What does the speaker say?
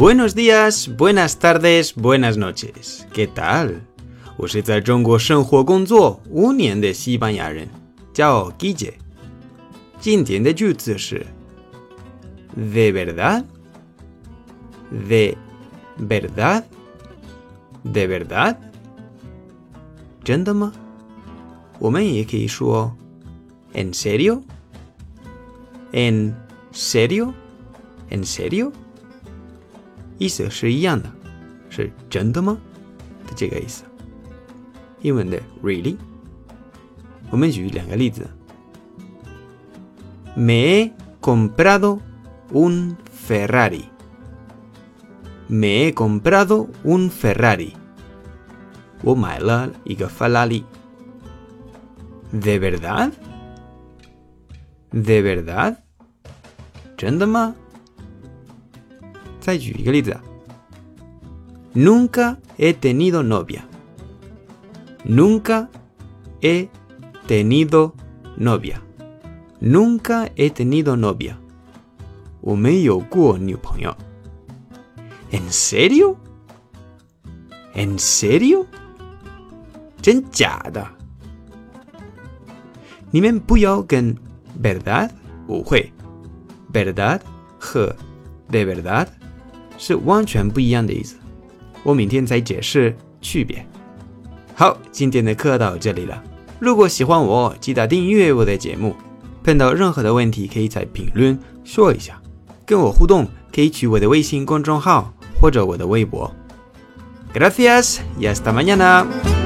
Buenos días, buenas tardes, buenas noches. ¿Qué tal? 我是在中国生活工作五年的西班牙人，叫 Guille。今天的句子是 ¿De verdad? ¿De verdad? ¿De verdad? 真的吗？我们也可以说 ¿En serio? ¿En serio? ¿En serio? 意思是一样的，是真的吗的这个意思。英文的 really，我们举两个例子。Me he comprado un Ferrari. Me he comprado un Ferrari. 我买了一个法拉利。¿De verdad? ¿De verdad? 真的吗？ 再举一个例子，Nunca he tenido novia. Nunca he tenido novia. Nunca he tenido novia. 我没有过女朋友。¿En serio? ¿En serio? 真假的？你们不要跟 verdad 误会，verdad 和 de verdad 是完全不一样的意思。我明天再解释区别。好，今天的课到这里了。如果喜欢我，记得订阅我的节目。碰到任何的问题，可以在评论说一下。跟我互动，可以去我的微信公众号或者我的微博。Gracias y hasta mañana。